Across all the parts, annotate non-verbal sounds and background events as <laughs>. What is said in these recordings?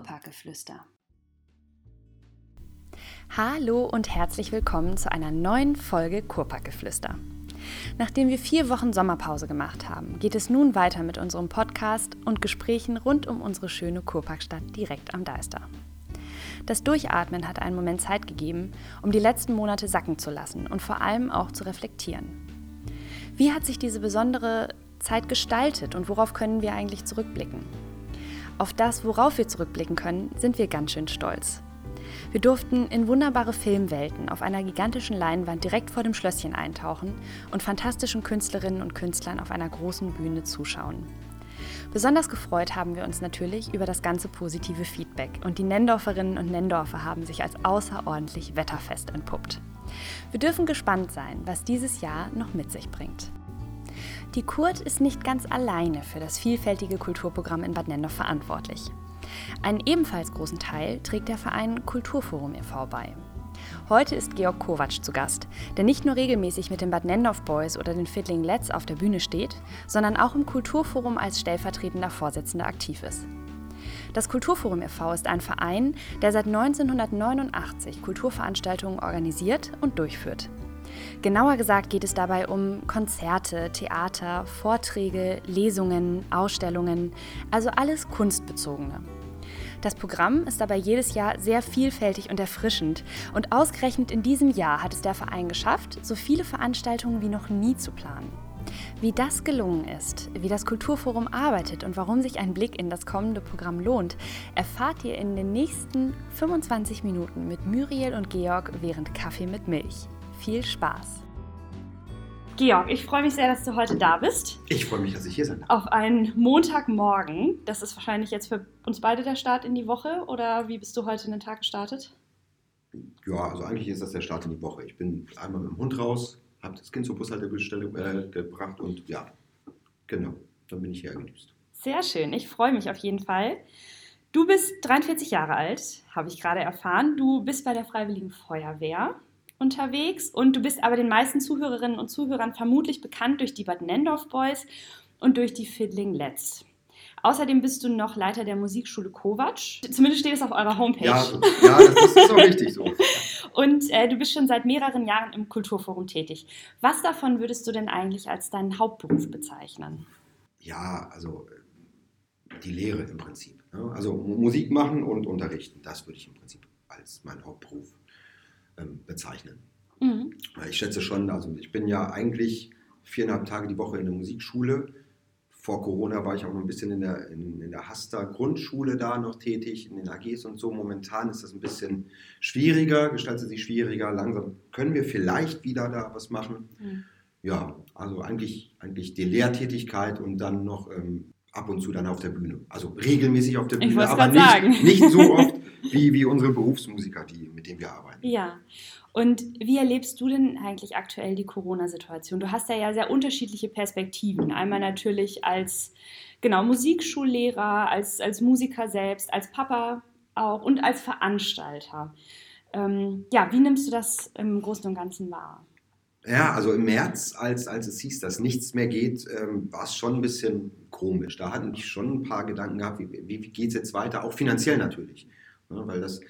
Kurparkgeflüster. Hallo und herzlich willkommen zu einer neuen Folge Kurparkgeflüster. Nachdem wir vier Wochen Sommerpause gemacht haben, geht es nun weiter mit unserem Podcast und Gesprächen rund um unsere schöne Kurparkstadt direkt am Deister. Das Durchatmen hat einen Moment Zeit gegeben, um die letzten Monate sacken zu lassen und vor allem auch zu reflektieren. Wie hat sich diese besondere Zeit gestaltet und worauf können wir eigentlich zurückblicken? Auf das, worauf wir zurückblicken können, sind wir ganz schön stolz. Wir durften in wunderbare Filmwelten auf einer gigantischen Leinwand direkt vor dem Schlösschen eintauchen und fantastischen Künstlerinnen und Künstlern auf einer großen Bühne zuschauen. Besonders gefreut haben wir uns natürlich über das ganze positive Feedback und die Nendorferinnen und Nendorfer haben sich als außerordentlich wetterfest entpuppt. Wir dürfen gespannt sein, was dieses Jahr noch mit sich bringt. Die Kurt ist nicht ganz alleine für das vielfältige Kulturprogramm in Bad Nendorf verantwortlich. Einen ebenfalls großen Teil trägt der Verein Kulturforum e.V. bei. Heute ist Georg Kovac zu Gast, der nicht nur regelmäßig mit den Bad Nendorf Boys oder den Fiddling Let's auf der Bühne steht, sondern auch im Kulturforum als stellvertretender Vorsitzender aktiv ist. Das Kulturforum e.V. ist ein Verein, der seit 1989 Kulturveranstaltungen organisiert und durchführt. Genauer gesagt geht es dabei um Konzerte, Theater, Vorträge, Lesungen, Ausstellungen, also alles kunstbezogene. Das Programm ist dabei jedes Jahr sehr vielfältig und erfrischend und ausgerechnet in diesem Jahr hat es der Verein geschafft, so viele Veranstaltungen wie noch nie zu planen. Wie das gelungen ist, wie das Kulturforum arbeitet und warum sich ein Blick in das kommende Programm lohnt, erfahrt ihr in den nächsten 25 Minuten mit Muriel und Georg während Kaffee mit Milch. Viel Spaß! Georg, ich freue mich sehr, dass du heute da bist. Ich freue mich, dass ich hier sein darf. Auf einen Montagmorgen. Das ist wahrscheinlich jetzt für uns beide der Start in die Woche. Oder wie bist du heute in den Tag gestartet? Ja, also eigentlich ist das der Start in die Woche. Ich bin einmal mit dem Hund raus, habe das Kind zur Bushaltestelle äh, gebracht und ja, genau, dann bin ich hergedüst. Sehr schön, ich freue mich auf jeden Fall. Du bist 43 Jahre alt, habe ich gerade erfahren. Du bist bei der Freiwilligen Feuerwehr unterwegs und du bist aber den meisten Zuhörerinnen und Zuhörern vermutlich bekannt durch die Bad Nendorf Boys und durch die Fiddling Let's. Außerdem bist du noch Leiter der Musikschule Kovac. Zumindest steht es auf eurer Homepage. Ja, ja das ist auch richtig so. <laughs> und äh, du bist schon seit mehreren Jahren im Kulturforum tätig. Was davon würdest du denn eigentlich als deinen Hauptberuf bezeichnen? Ja, also die Lehre im Prinzip. Ne? Also Musik machen und unterrichten, das würde ich im Prinzip als meinen Hauptberuf ähm, bezeichnen. Mhm. Ich schätze schon, also ich bin ja eigentlich viereinhalb Tage die Woche in der Musikschule. Vor Corona war ich auch noch ein bisschen in der, in, in der Hasta Grundschule da noch tätig, in den AGs und so. Momentan ist das ein bisschen schwieriger, gestaltet sich schwieriger. Langsam können wir vielleicht wieder da was machen. Mhm. Ja, also eigentlich, eigentlich die Lehrtätigkeit und dann noch ähm, ab und zu dann auf der Bühne. Also regelmäßig auf der Bühne, aber nicht, nicht, so oft <laughs> wie, wie unsere Berufsmusiker, die, mit denen wir arbeiten. Ja. Und wie erlebst du denn eigentlich aktuell die Corona-Situation? Du hast ja, ja sehr unterschiedliche Perspektiven. Einmal natürlich als genau, Musikschullehrer, als, als Musiker selbst, als Papa auch und als Veranstalter. Ähm, ja, wie nimmst du das im Großen und Ganzen wahr? Ja, also im März, als, als es hieß, dass nichts mehr geht, ähm, war es schon ein bisschen komisch. Da hatten ich schon ein paar Gedanken gehabt, wie, wie, wie geht es jetzt weiter, auch finanziell natürlich. Ja, weil das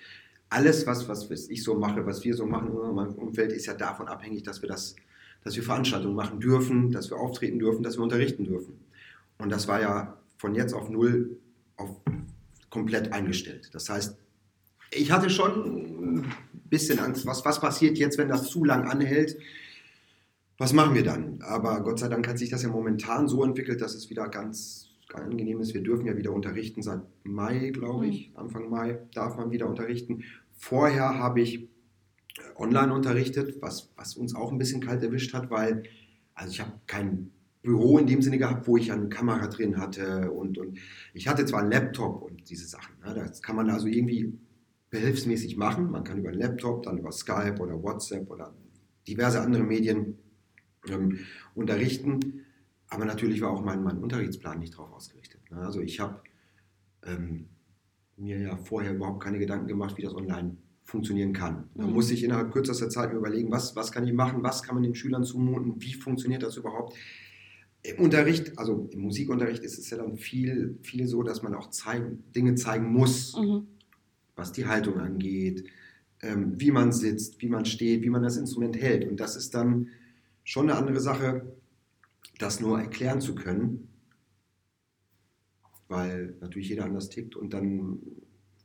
alles, was, was ich so mache, was wir so machen in meinem Umfeld, ist ja davon abhängig, dass wir das, dass wir Veranstaltungen machen dürfen, dass wir auftreten dürfen, dass wir unterrichten dürfen. Und das war ja von jetzt auf null auf komplett eingestellt. Das heißt, ich hatte schon ein bisschen Angst, was, was passiert jetzt, wenn das zu lang anhält was machen wir dann? Aber Gott sei Dank hat sich das ja momentan so entwickelt, dass es wieder ganz angenehm ist. Wir dürfen ja wieder unterrichten seit Mai, glaube ich. Mhm. Anfang Mai darf man wieder unterrichten. Vorher habe ich äh, online unterrichtet, was, was uns auch ein bisschen kalt erwischt hat, weil also ich habe kein Büro in dem Sinne gehabt, wo ich eine Kamera drin hatte und, und ich hatte zwar einen Laptop und diese Sachen. Ne, das kann man also irgendwie behilfsmäßig machen. Man kann über einen Laptop, dann über Skype oder WhatsApp oder diverse andere Medien ähm, unterrichten. Aber natürlich war auch mein, mein Unterrichtsplan nicht darauf ausgerichtet. Ne? Also ich habe ähm, mir ja vorher überhaupt keine Gedanken gemacht, wie das online funktionieren kann. Da mhm. muss ich innerhalb kürzester Zeit mir überlegen, was, was kann ich machen, was kann man den Schülern zumuten, wie funktioniert das überhaupt. Im Unterricht, also im Musikunterricht ist es ja dann viel, viel so, dass man auch zeigen, Dinge zeigen muss, mhm. was die Haltung angeht, ähm, wie man sitzt, wie man steht, wie man das Instrument hält. Und das ist dann schon eine andere Sache, das nur erklären zu können, weil natürlich jeder anders tickt und dann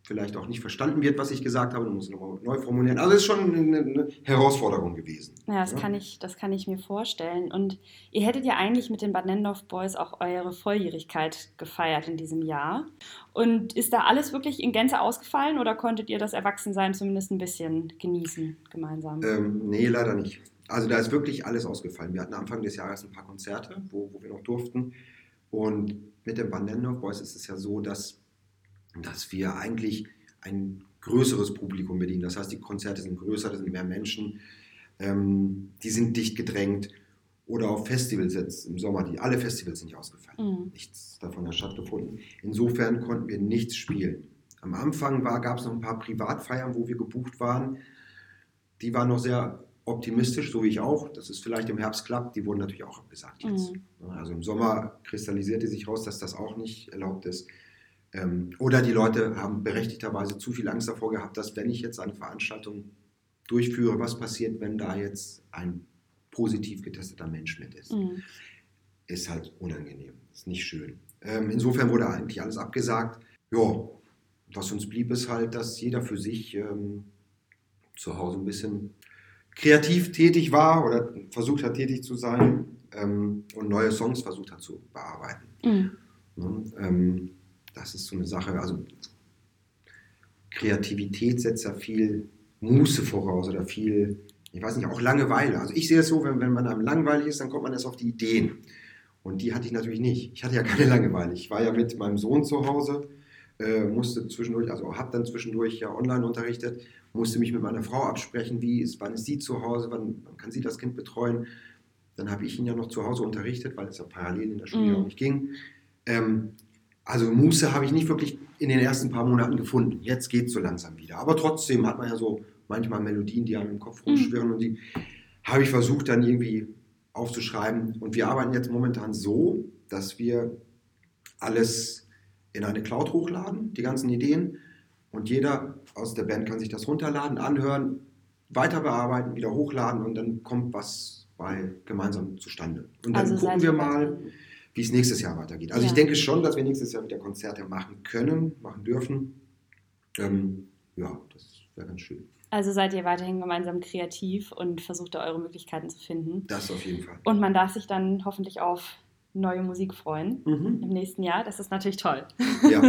vielleicht auch nicht verstanden wird, was ich gesagt habe, dann muss ich nochmal neu formulieren. Also es ist schon eine, eine, Herausforderung gewesen. Ja, das, ja? Kann ich, das kann ich mir vorstellen. Und ihr hättet ja eigentlich mit den Bad Nendorf Boys auch eure Volljährigkeit gefeiert in diesem Jahr. Und ist da alles wirklich in Gänze ausgefallen oder konntet ihr das Erwachsensein zumindest ein bisschen genießen gemeinsam? Ähm, nee, leider nicht. Also da ist wirklich alles ausgefallen. Wir hatten Anfang des Jahres ein paar Konzerte, wo, wo wir noch durften. Und mit den Bad Nendorf Boys ist es ja so, dass dass wir eigentlich ein größeres Publikum bedienen. Das heißt, die Konzerte sind größer, da sind mehr Menschen, ähm, die sind dicht gedrängt. Oder auf Festivals jetzt im Sommer, die alle Festivals sind nicht ausgefallen. Mhm. Nichts davon hat stattgefunden. Insofern konnten wir nichts spielen. Am Anfang gab es noch ein paar Privatfeiern, wo wir gebucht waren. Die waren noch sehr optimistisch, so wie ich auch, dass es vielleicht im Herbst klappt. Die wurden natürlich auch abgesagt jetzt. Mhm. Also im Sommer kristallisierte sich raus, dass das auch nicht erlaubt ist. Ähm, oder die Leute haben berechtigterweise zu viel Angst davor gehabt, dass wenn ich jetzt eine Veranstaltung durchführe, was passiert, wenn da jetzt ein positiv getesteter Mensch mit ist. Mhm. Ist halt unangenehm, ist nicht schön. Ähm, insofern wurde eigentlich alles abgesagt. Ja, was uns blieb, ist halt, dass jeder für sich ähm, zu Hause ein bisschen kreativ tätig war oder versucht hat, tätig zu sein ähm, und neue Songs versucht hat zu bearbeiten. Mhm. Und, ähm, das ist so eine Sache, also Kreativität setzt ja viel Muße voraus oder viel, ich weiß nicht, auch Langeweile. Also ich sehe es so, wenn, wenn man einem langweilig ist, dann kommt man erst auf die Ideen. Und die hatte ich natürlich nicht. Ich hatte ja keine Langeweile. Ich war ja mit meinem Sohn zu Hause, äh, musste zwischendurch, also habe dann zwischendurch ja online unterrichtet, musste mich mit meiner Frau absprechen, wie ist, wann ist sie zu Hause, wann, wann kann sie das Kind betreuen. Dann habe ich ihn ja noch zu Hause unterrichtet, weil es ja parallel in der Schule mhm. auch nicht ging. Ähm, also Muße habe ich nicht wirklich in den ersten paar Monaten gefunden. Jetzt geht es so langsam wieder. Aber trotzdem hat man ja so manchmal Melodien, die einem im Kopf rumschwirren mhm. und die habe ich versucht dann irgendwie aufzuschreiben. Und wir arbeiten jetzt momentan so, dass wir alles in eine Cloud hochladen, die ganzen Ideen. Und jeder aus der Band kann sich das runterladen, anhören, weiter bearbeiten, wieder hochladen und dann kommt was bei gemeinsam zustande. Und dann also gucken wir mal, wie es nächstes Jahr weitergeht. Also ja. ich denke schon, dass wir nächstes Jahr wieder Konzerte machen können, machen dürfen. Ähm, ja, das wäre ganz schön. Also seid ihr weiterhin gemeinsam kreativ und versucht da eure Möglichkeiten zu finden. Das auf jeden Fall. Und man darf sich dann hoffentlich auf neue Musik freuen mhm. im nächsten Jahr. Das ist natürlich toll. Ja.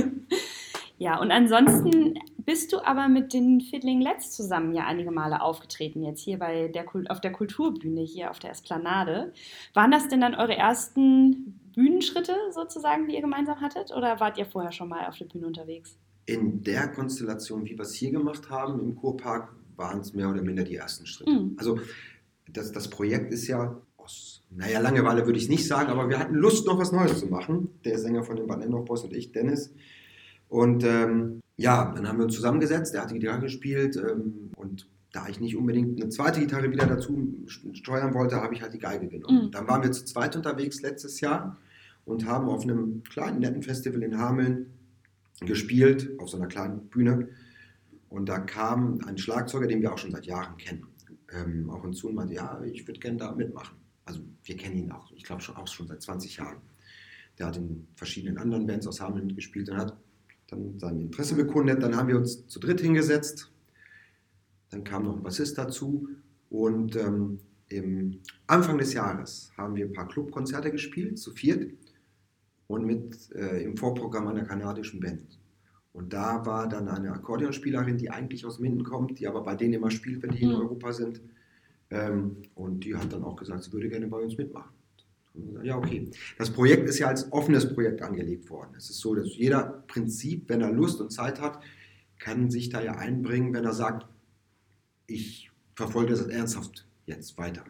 <laughs> ja, und ansonsten bist du aber mit den Fiddling Let's zusammen ja einige Male aufgetreten, jetzt hier bei der, auf der Kulturbühne, hier auf der Esplanade. Waren das denn dann eure ersten Bühnenschritte sozusagen, die ihr gemeinsam hattet? Oder wart ihr vorher schon mal auf der Bühne unterwegs? In der Konstellation, wie wir es hier gemacht haben im Kurpark, waren es mehr oder minder die ersten Schritte. Mhm. Also das, das Projekt ist ja aus, naja, Langeweile würde ich nicht sagen, aber wir hatten Lust, noch was Neues zu machen. Der Sänger von den Bad Boys und ich, Dennis. Und ähm, ja, dann haben wir uns zusammengesetzt, der hat die Gitarre gespielt ähm, und da ich nicht unbedingt eine zweite Gitarre wieder dazu steuern wollte, habe ich halt die Geige genommen. Mhm. Dann waren wir zu zweit unterwegs letztes Jahr und haben auf einem kleinen netten Festival in Hameln gespielt, auf so einer kleinen Bühne. Und da kam ein Schlagzeuger, den wir auch schon seit Jahren kennen, ähm, auch hinzu und meinte, ja, ich würde gerne da mitmachen. Also wir kennen ihn auch, ich glaube schon auch schon seit 20 Jahren. Der hat in verschiedenen anderen Bands aus Hameln gespielt und hat dann sein Interesse bekundet. Dann haben wir uns zu dritt hingesetzt. Dann kam noch ein Bassist dazu und ähm, im Anfang des Jahres haben wir ein paar Clubkonzerte gespielt, zu viert und mit äh, im Vorprogramm einer kanadischen Band. Und da war dann eine Akkordeonspielerin, die eigentlich aus Minden kommt, die aber bei denen immer spielt, wenn die in mhm. Europa sind. Ähm, und die hat dann auch gesagt, sie würde gerne bei uns mitmachen. Ja, okay. Das Projekt ist ja als offenes Projekt angelegt worden. Es ist so, dass jeder Prinzip, wenn er Lust und Zeit hat, kann sich da ja einbringen, wenn er sagt, ich verfolge das ernsthaft jetzt weiter.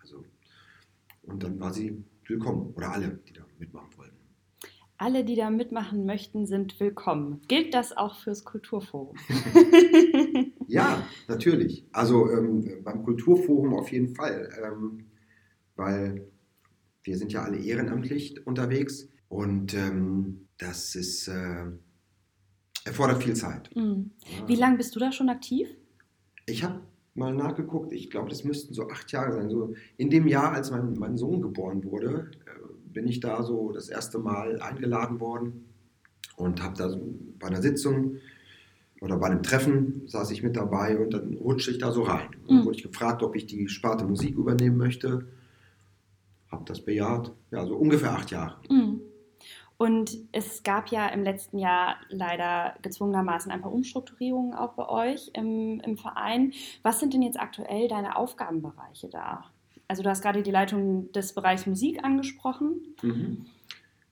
Also, und dann war sie willkommen oder alle, die da mitmachen wollen. Alle, die da mitmachen möchten, sind willkommen. Gilt das auch fürs Kulturforum? <laughs> ja, natürlich. Also ähm, beim Kulturforum auf jeden Fall, ähm, weil wir sind ja alle ehrenamtlich unterwegs und ähm, das ist äh, erfordert viel Zeit. Mhm. Wie lange bist du da schon aktiv? Ich habe mal nachgeguckt, ich glaube, das müssten so acht Jahre sein. So in dem Jahr, als mein, mein Sohn geboren wurde, äh, bin ich da so das erste Mal eingeladen worden und habe da so bei einer Sitzung oder bei einem Treffen saß ich mit dabei und dann rutschte ich da so rein. Dann mhm. wurde ich gefragt, ob ich die Sparte Musik übernehmen möchte. Habe das bejaht. Ja, so ungefähr acht Jahre. Mhm. Und es gab ja im letzten Jahr leider gezwungenermaßen ein paar Umstrukturierungen auch bei euch im, im Verein. Was sind denn jetzt aktuell deine Aufgabenbereiche da? Also du hast gerade die Leitung des Bereichs Musik angesprochen. Mhm.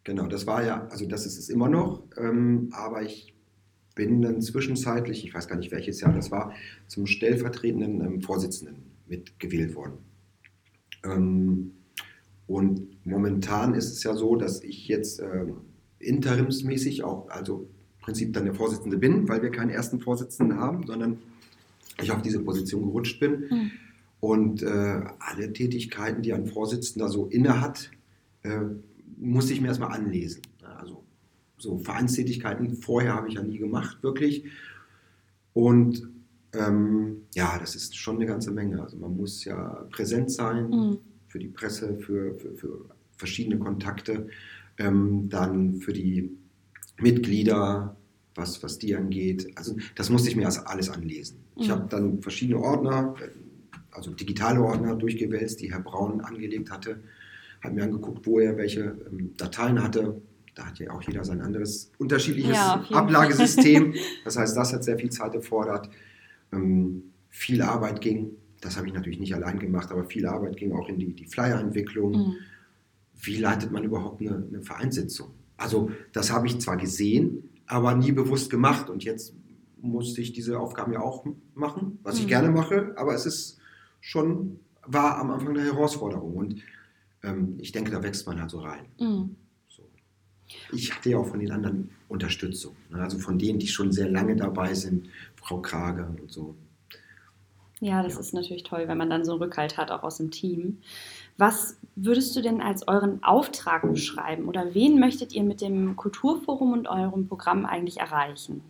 Genau, das war ja, also das ist es immer noch, ähm, aber ich bin dann zwischenzeitlich, ich weiß gar nicht welches Jahr das war, zum stellvertretenden ähm, Vorsitzenden mitgewählt worden. Ähm, und momentan ist es ja so, dass ich jetzt äh, interimsmäßig auch, also im Prinzip dann der Vorsitzende bin, weil wir keinen ersten Vorsitzenden haben, sondern ich auf diese Position gerutscht bin. Mhm. Und äh, alle Tätigkeiten, die ein Vorsitzender so inne hat, äh, muss ich mir erstmal anlesen. Also so Vereinstätigkeiten vorher habe ich ja nie gemacht, wirklich. Und ähm, ja, das ist schon eine ganze Menge. Also man muss ja präsent sein. Mhm für die Presse, für, für, für verschiedene Kontakte, ähm, dann für die Mitglieder, was, was die angeht. Also das musste ich mir alles anlesen. Mhm. Ich habe dann verschiedene Ordner, also digitale Ordner durchgewälzt, die Herr Braun angelegt hatte, habe mir angeguckt, wo er welche ähm, Dateien hatte. Da hat ja auch jeder sein anderes unterschiedliches ja, Ablagesystem. das heißt, das hat sehr viel Zeit erfordert. Ähm, viel Arbeit ging. Das habe ich natürlich nicht allein gemacht, aber viel Arbeit ging auch in die, die Flyer-Entwicklung. Mhm. Wie leitet man überhaupt eine, eine Vereinssitzung? Also das habe ich zwar gesehen, aber nie bewusst gemacht. Und jetzt musste ich diese Aufgaben ja auch machen, was ich mhm. gerne mache, aber es ist schon, war am Anfang eine Herausforderung. Und ähm, ich denke, da wächst man halt so rein. Mhm. So. Ich hatte ja auch von den anderen Unterstützung. Ne? Also von denen, die schon sehr lange dabei sind, Frau Krage und so. Ja, das ja. ist natürlich toll, wenn man dann so einen Rückhalt hat, auch aus dem Team. Was würdest du denn als euren Auftrag beschreiben oder wen möchtet ihr mit dem Kulturforum und eurem Programm eigentlich erreichen?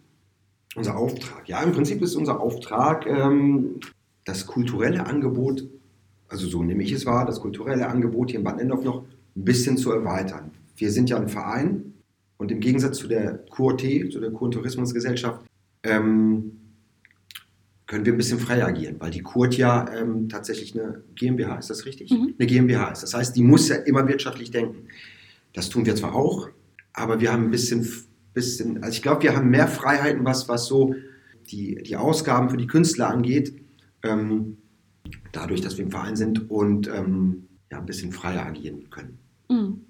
Unser Auftrag, ja, im Prinzip ist unser Auftrag, ähm, das kulturelle Angebot, also so nehme ich es wahr, das kulturelle Angebot hier in Bad Endorf noch ein bisschen zu erweitern. Wir sind ja ein Verein und im Gegensatz zu der QOT, zu der Kur- und Tourismusgesellschaft, ähm, können wir ein bisschen frei agieren, weil die Kurt ja ähm, tatsächlich eine GmbH, ist das richtig? Mhm. Eine GmbH ist. Das heißt, die muss ja immer wirtschaftlich denken. Das tun wir zwar auch, aber wir haben ein bisschen, bisschen also ich glaube, wir haben mehr Freiheiten, was, was so die, die Ausgaben für die Künstler angeht, ähm, dadurch, dass wir im Verein sind und ähm, ja, ein bisschen freier agieren können. Mhm.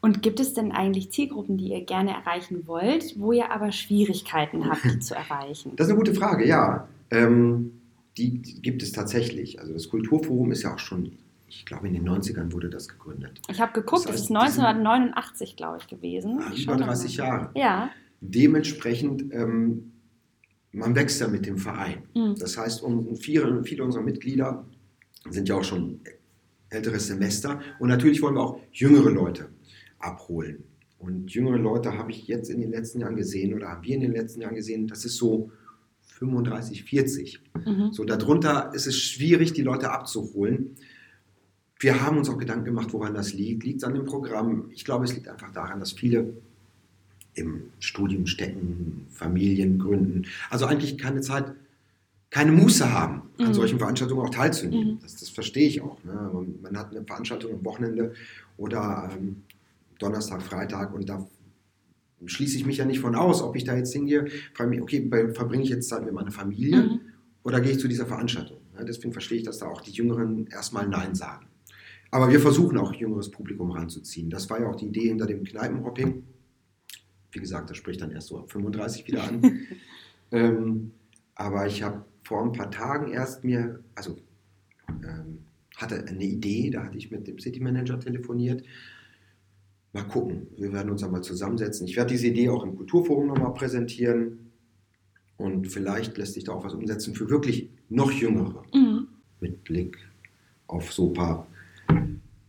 Und gibt es denn eigentlich Zielgruppen, die ihr gerne erreichen wollt, wo ihr aber Schwierigkeiten habt, die zu erreichen? Das ist eine gute Frage, ja. Ähm, die, gibt es tatsächlich. Also das Kulturforum ist ja auch schon, ich glaube in den 90ern wurde das gegründet. Ich habe geguckt, das, heißt, das ist 1989, glaube ich, gewesen. Ach, über 30 Jahre. Ja. Dementsprechend, ähm, man wächst ja mit dem Verein. Mhm. Das heißt, um, viele, viele unserer Mitglieder sind ja auch schon älteres Semester und natürlich wollen wir auch jüngere Leute abholen. Und jüngere Leute habe ich jetzt in den letzten Jahren gesehen oder haben wir in den letzten Jahren gesehen, das ist so 35, 40. Mhm. So darunter ist es schwierig, die Leute abzuholen. Wir haben uns auch Gedanken gemacht, woran das liegt. Liegt es an dem Programm? Ich glaube, es liegt einfach daran, dass viele im Studium stecken, Familien gründen, also eigentlich keine Zeit, keine Muße haben, an mhm. solchen Veranstaltungen auch teilzunehmen. Mhm. Das, das, verstehe ich auch. Ne? Man, man, hat eine Veranstaltung am Wochenende oder ähm, Donnerstag, Freitag und da schließe ich mich ja nicht von aus, ob ich da jetzt hingehe, frage mich, okay, verbringe ich jetzt Zeit mit meiner Familie mhm. oder gehe ich zu dieser Veranstaltung? Ja, deswegen verstehe ich, dass da auch die Jüngeren erstmal Nein sagen. Aber wir versuchen auch jüngeres Publikum ranzuziehen. Das war ja auch die Idee hinter dem Kneipenhopping. Wie gesagt, das spricht dann erst so ab 35 wieder an. <laughs> ähm, aber ich habe vor ein paar Tagen erst mir, also ähm, hatte eine Idee, da hatte ich mit dem City Manager telefoniert. Mal gucken, wir werden uns einmal zusammensetzen. Ich werde diese Idee auch im Kulturforum nochmal präsentieren und vielleicht lässt sich da auch was umsetzen für wirklich noch Jüngere. Mhm. Mit Blick auf so ein paar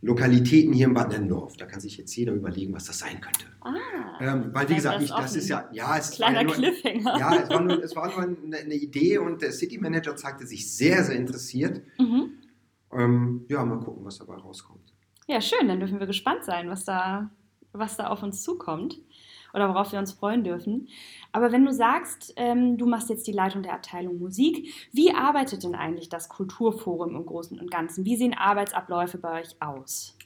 Lokalitäten hier in Bad Nennendorf. Da kann sich jetzt jeder überlegen, was das sein könnte. Ah, ähm, weil, wie gesagt, das, ich, das ist ja, ja, es kleiner war ja nur. Ja, es war, nur, es war nur eine, eine, Idee und der City Manager zeigte sich sehr, sehr interessiert. Mhm. Ähm, ja, mal gucken, was dabei rauskommt. Ja, schön, dann dürfen wir gespannt sein, was da, was da auf uns zukommt oder worauf wir uns freuen dürfen. Aber wenn du sagst, ähm, du machst jetzt die Leitung der Abteilung Musik, wie arbeitet denn eigentlich das Kulturforum im Großen und Ganzen? Wie sehen Arbeitsabläufe bei euch aus?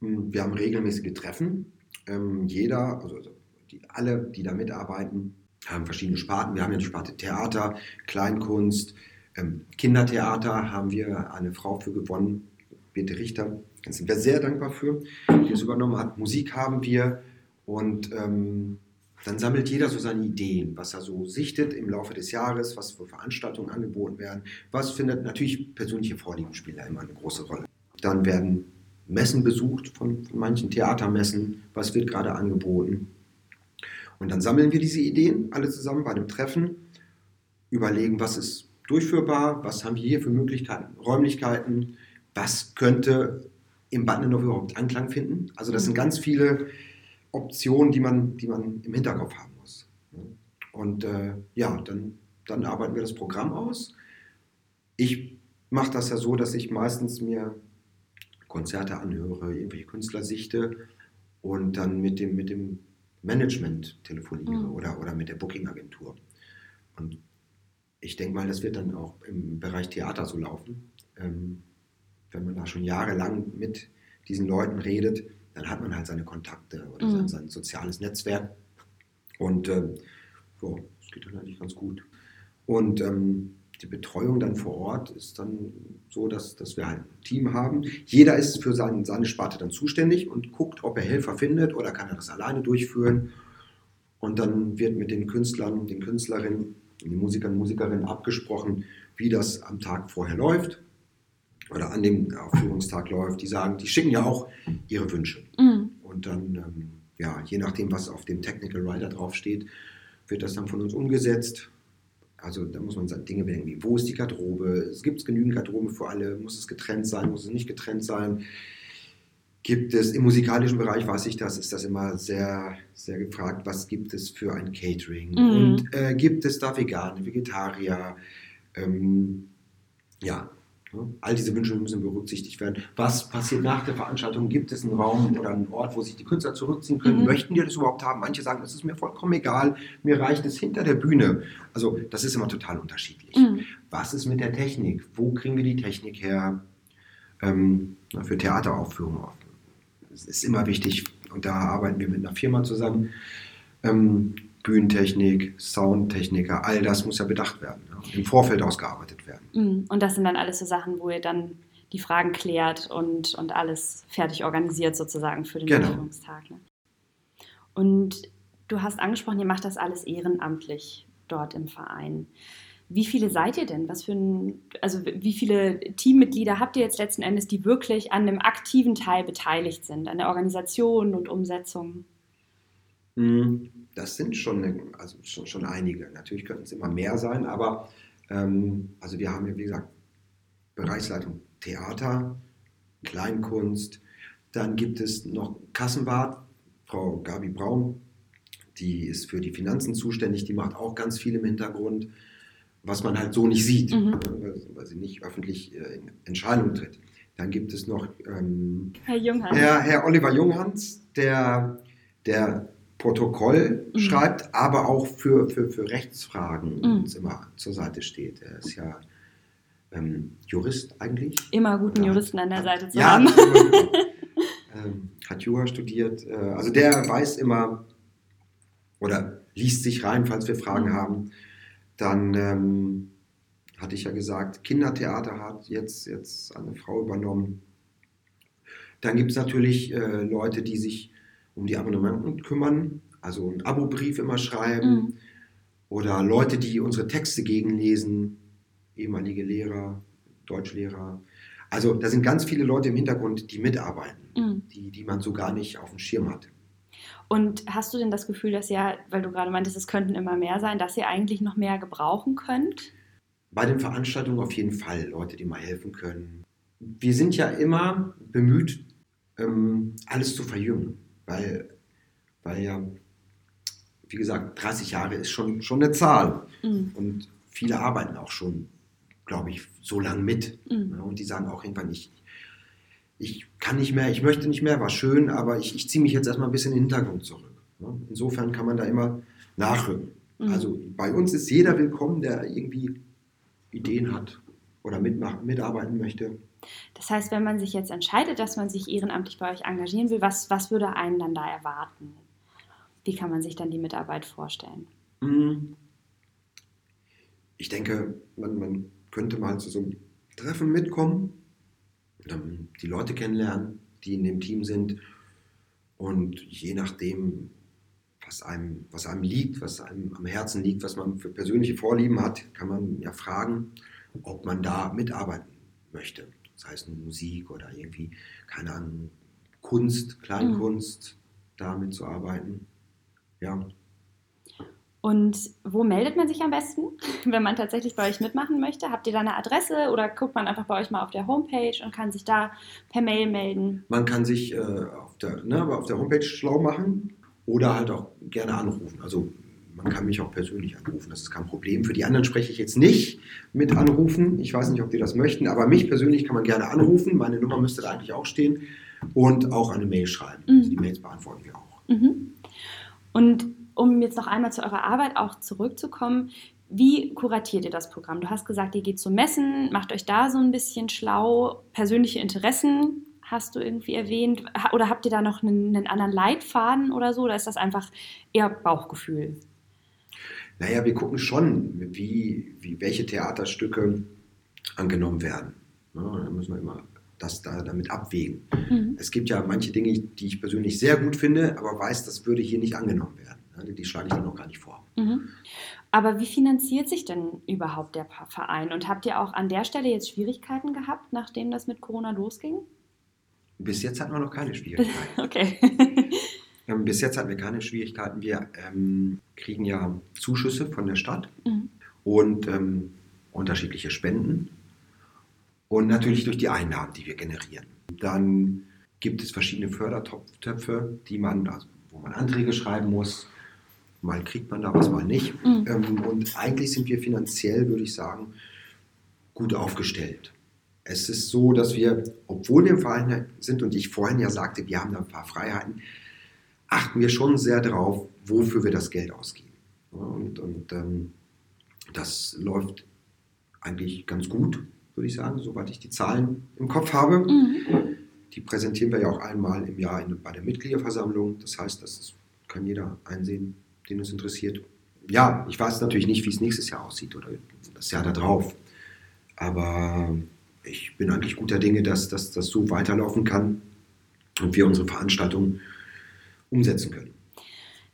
Hm, wir haben regelmäßige Treffen. Ähm, jeder, also, also die, alle, die da mitarbeiten, haben verschiedene Sparten. Wir haben ja die Sparte Theater, Kleinkunst, ähm, Kindertheater haben wir eine Frau für gewonnen, Birte Richter. Da sind wir sehr dankbar für, die es übernommen hat. Musik haben wir und ähm, dann sammelt jeder so seine Ideen, was er so sichtet im Laufe des Jahres, was für Veranstaltungen angeboten werden. Was findet natürlich persönliche Vorlieben spielen da immer eine große Rolle. Dann werden Messen besucht von, von manchen Theatermessen, was wird gerade angeboten. Und dann sammeln wir diese Ideen alle zusammen bei einem Treffen, überlegen, was ist durchführbar, was haben wir hier für Möglichkeiten, Räumlichkeiten, was könnte im Bad überhaupt Anklang finden. Also das sind ganz viele Optionen, die man, die man im Hinterkopf haben muss. Und äh, ja, dann, dann arbeiten wir das Programm aus. Ich mache das ja so, dass ich meistens mir Konzerte anhöre, irgendwelche Künstler sichte und dann mit dem, mit dem Management telefoniere mhm. oder, oder mit der Booking-Agentur. Und ich denke mal, das wird dann auch im Bereich Theater so laufen. Ähm, wenn man da schon jahrelang mit diesen Leuten redet, dann hat man halt seine Kontakte oder mhm. sein, sein, soziales Netzwerk. Und ähm, so, das geht dann eigentlich ganz gut. Und ähm, die Betreuung dann vor Ort ist dann so, dass, dass wir halt ein Team haben. Jeder ist für sein, seine Sparte dann zuständig und guckt, ob er Helfer findet oder kann er das alleine durchführen. Und dann wird mit den Künstlern, den Künstlerinnen, den Musikern Musikerinnen abgesprochen, wie das am Tag vorher läuft oder an dem Aufführungstag läuft. Die sagen, die schicken ja auch ihre Wünsche. Mhm. Und dann, ähm, ja, je nachdem, was auf dem Technical Rider draufsteht, wird das dann von uns umgesetzt. Also da muss man Dinge bedenken, wie wo ist die Garderobe? Es gibt genügend Garderobe für alle? Muss es getrennt sein? Muss es nicht getrennt sein? Gibt es im musikalischen Bereich, weiß ich das, ist das immer sehr, sehr gefragt, was gibt es für ein Catering? Mhm. Und äh, gibt es da Veganer, Vegetarier? Ähm, ja, All diese Wünsche müssen berücksichtigt werden. Was passiert nach der Veranstaltung? Gibt es einen Raum oder einen Ort, wo sich die Künstler zurückziehen können? Mhm. Möchten die das überhaupt haben? Manche sagen, das ist mir vollkommen egal, mir reicht es hinter der Bühne. Also das ist immer total unterschiedlich. Mhm. Was ist mit der Technik? Wo kriegen wir die Technik her? Ähm, für Theateraufführungen. Es ist immer wichtig, und da arbeiten wir mit einer Firma zusammen. Ähm, Bühnentechnik, Soundtechniker, all das muss ja bedacht werden, ja, im Vorfeld ausgearbeitet werden. Mhm. Und das sind dann alles so Sachen, wo ihr dann die Fragen klärt und, und alles fertig organisiert sozusagen für den genau. Ne? Und du hast angesprochen, ihr macht das alles ehrenamtlich dort im Verein. Wie viele seid ihr denn? Was für ein, also wie viele Teammitglieder habt ihr jetzt letzten Endes, die wirklich an einem aktiven Teil beteiligt sind, an der Organisation und Umsetzung? Mhm das sind schon, also schon, schon einige. Natürlich könnten es immer mehr sein, aber ähm, also wir haben ja, wie gesagt, Bereichsleitung Theater, Kleinkunst. Dann gibt es noch Kassenbad, Frau Gabi Braun, die ist für die Finanzen zuständig, die macht auch ganz viel im Hintergrund, was man halt so nicht sieht, mhm. weil sie nicht öffentlich äh, in Entscheidungen tritt. Dann gibt es noch ähm, Herr, Junghans. Herr, Herr Oliver Junghans, der, der Protokoll mhm. schreibt, aber auch für, für, für Rechtsfragen mhm. uns immer zur Seite steht. Er ist ja ähm, Jurist eigentlich. Immer guten Juristen an der Seite zu ja, haben. <laughs> ähm, hat Jura studiert. Äh, also der weiß immer oder liest sich rein, falls wir Fragen mhm. haben. Dann ähm, hatte ich ja gesagt, Kindertheater hat jetzt, jetzt eine Frau übernommen. Dann gibt es natürlich äh, Leute, die sich um die Abonnementen kümmern, also einen Abo-Brief immer schreiben mhm. oder Leute, die unsere Texte gegenlesen, ehemalige Lehrer, Deutschlehrer. Also da sind ganz viele Leute im Hintergrund, die mitarbeiten, Mhm. die, die man so gar nicht auf dem Schirm hat. Und hast du denn das Gefühl, dass ihr, weil du gerade meintest, es könnten immer mehr sein, dass ihr eigentlich noch mehr gebrauchen könnt? Bei den Veranstaltungen auf jeden Fall Leute, die mal helfen können. Wir sind ja immer bemüht, ähm, alles zu verjüngen, weil, weil ja, wie gesagt, 30 Jahre ist schon, schon eine Zahl. Mhm. Und viele arbeiten auch schon, glaube ich, so lang mit. Mhm. Ja, und die sagen auch irgendwann, ich, ich kann nicht mehr, ich möchte nicht mehr, war schön, aber ich, ich ziehe mich jetzt erstmal ein bisschen in den Hintergrund zurück. Ja, insofern kann man da immer nachrücken. Mhm. Also bei uns ist jeder willkommen, der irgendwie Ideen hat oder mitmachen, mitarbeiten möchte. Das heißt, wenn man sich jetzt entscheidet, dass man sich ehrenamtlich bei euch engagieren will, was, was würde einen dann da erwarten? Wie kann man sich dann die Mitarbeit vorstellen? Hm. Ich denke, man, man könnte mal zu so einem Treffen mitkommen, ähm, die Leute kennenlernen, die in dem Team sind und je nachdem, was einem, was einem liegt, was einem am Herzen liegt, was man für persönliche Vorlieben hat, kann man ja fragen, ob man da mitarbeiten möchte. Das heißt Musik oder irgendwie, keine Ahnung, Kunst, Kleinkunst, da mitzuarbeiten. Ja. Und wo meldet man sich am besten, <laughs> wenn man tatsächlich bei euch mitmachen möchte? Habt ihr da eine Adresse oder guckt man einfach bei euch mal auf der Homepage und kann sich da per Mail melden? Man kann sich äh, auf, der, ne, auf der Homepage schlau machen oder halt auch gerne anrufen. Also man kann mich auch persönlich anrufen, das ist kein Problem. Für die anderen spreche ich jetzt nicht mit anrufen. Ich weiß nicht, ob die das möchten, aber mich persönlich kann man gerne anrufen. Meine Nummer müsste da eigentlich auch stehen und auch eine Mail schreiben. Mhm. Also die Mails beantworten wir auch. Mhm. Und um jetzt noch einmal zu eurer Arbeit auch zurückzukommen, wie kuratiert ihr das Programm? Du hast gesagt, ihr geht zu Messen, macht euch da so ein bisschen schlau, persönliche Interessen hast du irgendwie erwähnt oder habt ihr da noch einen, einen anderen Leitfaden oder so oder ist das einfach eher Bauchgefühl? Naja, wir gucken schon, wie, wie welche Theaterstücke angenommen werden. Ja, da müssen wir immer das da damit abwägen. Mhm. Es gibt ja manche Dinge, die ich persönlich sehr gut finde, aber weiß, das würde hier nicht angenommen werden. Ja, Die schlage ich dann noch gar nicht vor. Mhm. Aber wie finanziert sich denn überhaupt der Verein? Und habt ihr auch an der Stelle jetzt Schwierigkeiten gehabt, nachdem das mit Corona losging? Bis jetzt hatten wir noch keine Schwierigkeiten. <laughs> Okay. Ähm, Bis jetzt hatten wir keine Schwierigkeiten. Wir ähm, kriegen ja Zuschüsse von der Stadt Mhm. und ähm, unterschiedliche Spenden und natürlich durch die Einnahmen, die wir generieren. Dann gibt es verschiedene Fördertöpfe, die man, also wo man Anträge schreiben muss. Mal kriegt man da was, mal nicht. Mhm. Ähm, und eigentlich sind wir finanziell, würde ich sagen, gut aufgestellt. Es ist so, dass wir, obwohl wir im Verein sind und ich vorhin ja sagte, wir haben da ein paar Freiheiten, achten wir schon sehr darauf, wofür wir das Geld ausgeben. Und, und ähm, das läuft eigentlich ganz gut, würde ich sagen, soweit ich die Zahlen im Kopf habe. Mhm. Die präsentieren wir ja auch einmal im Jahr in, bei der Mitgliederversammlung. Das heißt, das ist, kann jeder einsehen, den es interessiert. Ja, ich weiß natürlich nicht, wie es nächstes Jahr aussieht oder das Jahr darauf. Aber ich bin eigentlich guter Dinge, dass, dass das so weiterlaufen kann und wir unsere Veranstaltungen umsetzen können.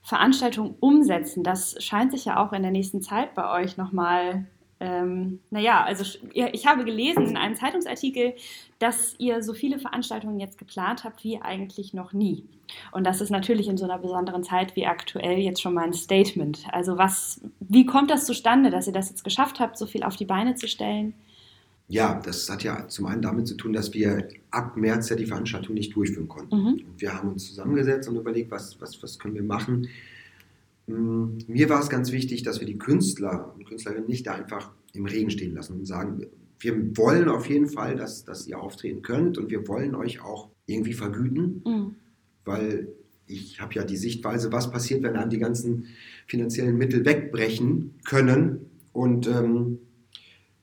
Veranstaltung umsetzen, das scheint sich ja auch in der nächsten Zeit bei euch nochmal, ähm, naja, also ich habe gelesen in einem Zeitungsartikel, dass ihr so viele Veranstaltungen jetzt geplant habt wie eigentlich noch nie. Und das ist natürlich in so einer besonderen Zeit wie aktuell jetzt schon mal ein Statement. Also was, wie kommt das zustande, dass ihr das jetzt geschafft habt, so viel auf die Beine zu stellen? Ja, das hat ja zum einen damit zu tun, dass wir ab März ja die Veranstaltung nicht durchführen konnten. Mhm. Und wir haben uns zusammengesetzt und überlegt, was, was, was können wir machen. Mm, Mir war es ganz wichtig, dass wir die Künstler und Künstlerinnen nicht da einfach im Regen stehen lassen und sagen, wir wollen auf jeden Fall, dass, dass ihr auftreten könnt und wir wollen euch auch irgendwie vergüten, Mhm. weil ich habe ja die Sichtweise, was passiert, wenn einem die ganzen finanziellen Mittel wegbrechen können. Und ähm,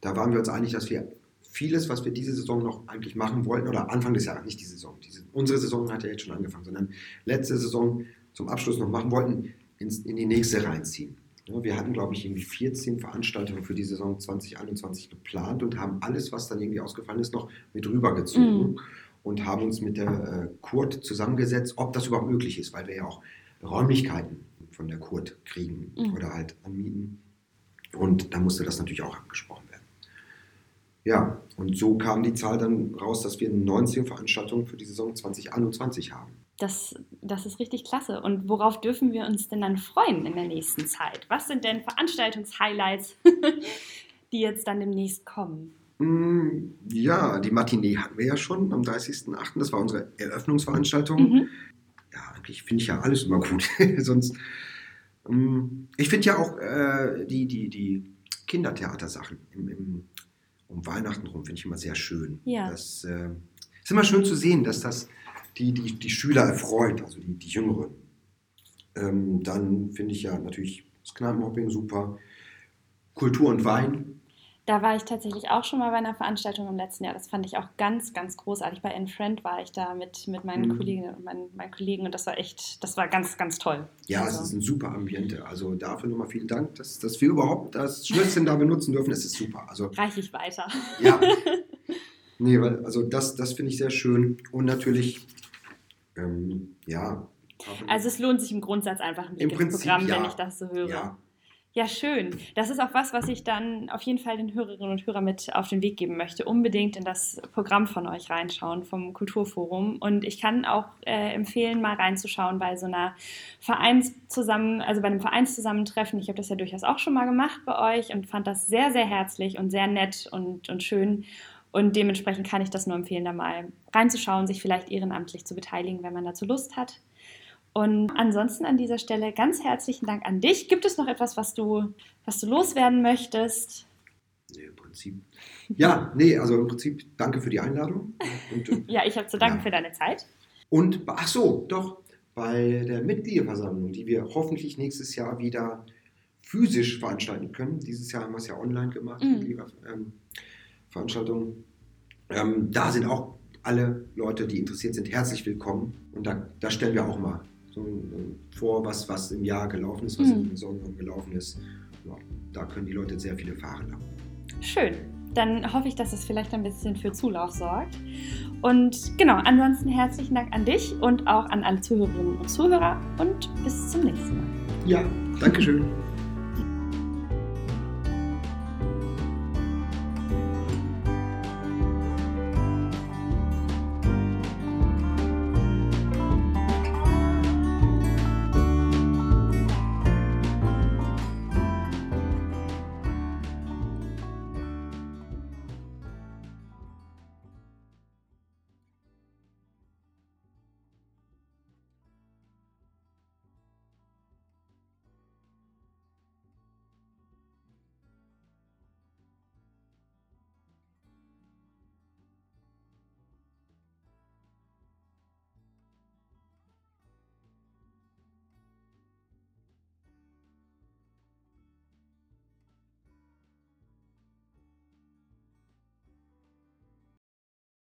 da waren wir uns einig, dass wir vieles, was wir diese Saison noch eigentlich machen wollten, oder Anfang des Jahres, nicht die Saison, diese, unsere Saison hat ja jetzt schon angefangen, sondern letzte Saison zum Abschluss noch machen wollten, ins, in die nächste reinziehen. Ja, wir hatten, glaube ich, irgendwie 14 Veranstaltungen für die Saison 2021 geplant und haben alles, was dann irgendwie ausgefallen ist, noch mit rübergezogen Mhm. und haben uns mit der äh, Kurt zusammengesetzt, ob das überhaupt möglich ist, weil wir ja auch Räumlichkeiten von der Kurt kriegen Mhm. oder halt anmieten. Und da musste das natürlich auch abgesprochen werden. Ja, und so kam die Zahl dann raus, dass wir 19 Veranstaltungen für die Saison 2021 haben. Das, das ist richtig klasse. Und worauf dürfen wir uns denn dann freuen in der nächsten Zeit? Was sind denn Veranstaltungshighlights, <laughs> die jetzt dann demnächst kommen? Mm, ja, die Matinee hatten wir ja schon am 30.08. Das war unsere Eröffnungsveranstaltung. Mhm. Ja, eigentlich finde ich ja alles immer gut. <laughs> Sonst, ähm, ich finde ja auch äh, die, die, die Kindertheatersachen im, im, um Weihnachten rum finde ich immer sehr schön. Ja. Das äh, ist immer schön zu sehen, dass das die, die, die Schüler erfreut, also die, die Jüngeren. Ähm, dann finde ich ja natürlich das Kneipenhopping super. Kultur und Wein da war ich tatsächlich auch schon mal bei einer Veranstaltung im letzten Jahr. Das fand ich auch ganz, ganz großartig. Bei Friend war ich da mit, mit meinen mhm. Kolleginnen und meinen, meinen, Kollegen und das war echt, das war ganz, ganz toll. Ja, also. es ist ein super Ambiente. Also dafür nochmal vielen Dank, dass, dass wir überhaupt das Schlösschen da benutzen dürfen. Es ist super. Also, Reich ich weiter. Ja. <laughs> Nee, weil, also das, das finde ich sehr schön. Und natürlich, ähm, ja. Also es lohnt sich im Grundsatz einfach ein Blick ins Programm, ja. wenn ich das so höre. Ja, ja, schön. Das ist auch was, was ich dann auf jeden Fall den Hörerinnen und Hörern mit auf den Weg geben möchte. Unbedingt in das Programm von euch reinschauen, vom Kulturforum. Und ich kann auch äh, empfehlen, mal reinzuschauen bei so einer Vereinszusammen, also bei einem Vereinszusammentreffen. Ich habe das ja durchaus auch schon mal gemacht bei euch und fand das sehr, sehr herzlich und sehr nett und, und schön. Und dementsprechend kann ich das nur empfehlen, da mal reinzuschauen, sich vielleicht ehrenamtlich zu beteiligen, wenn man dazu Lust hat. Und ansonsten an dieser Stelle ganz herzlichen Dank an dich. Gibt es noch etwas, was du, was du loswerden möchtest? Nee, im Prinzip. Ja, nee, also im Prinzip danke für die Einladung. Und, äh, <laughs> ja, ich habe zu danken ja. für deine Zeit. Und, ach so, doch, bei der Mitgliederversammlung, die wir hoffentlich nächstes Jahr wieder physisch veranstalten können. Dieses Jahr haben wir es ja online gemacht, mhm. die ähm, Veranstaltung. Ähm, da sind auch alle Leute, die interessiert sind, herzlich willkommen. Und da, da stellen wir auch mal so vor, was, was im Jahr gelaufen ist, was mhm. in der Saison gelaufen ist. Ja, da können die Leute sehr viele Fahrer haben. Schön. Dann hoffe ich, dass es vielleicht ein bisschen für Zulauf sorgt. Und genau, ansonsten herzlichen Dank an dich und auch an alle Zuhörerinnen und Zuhörer und bis zum nächsten Mal. Ja, Dankeschön. <laughs>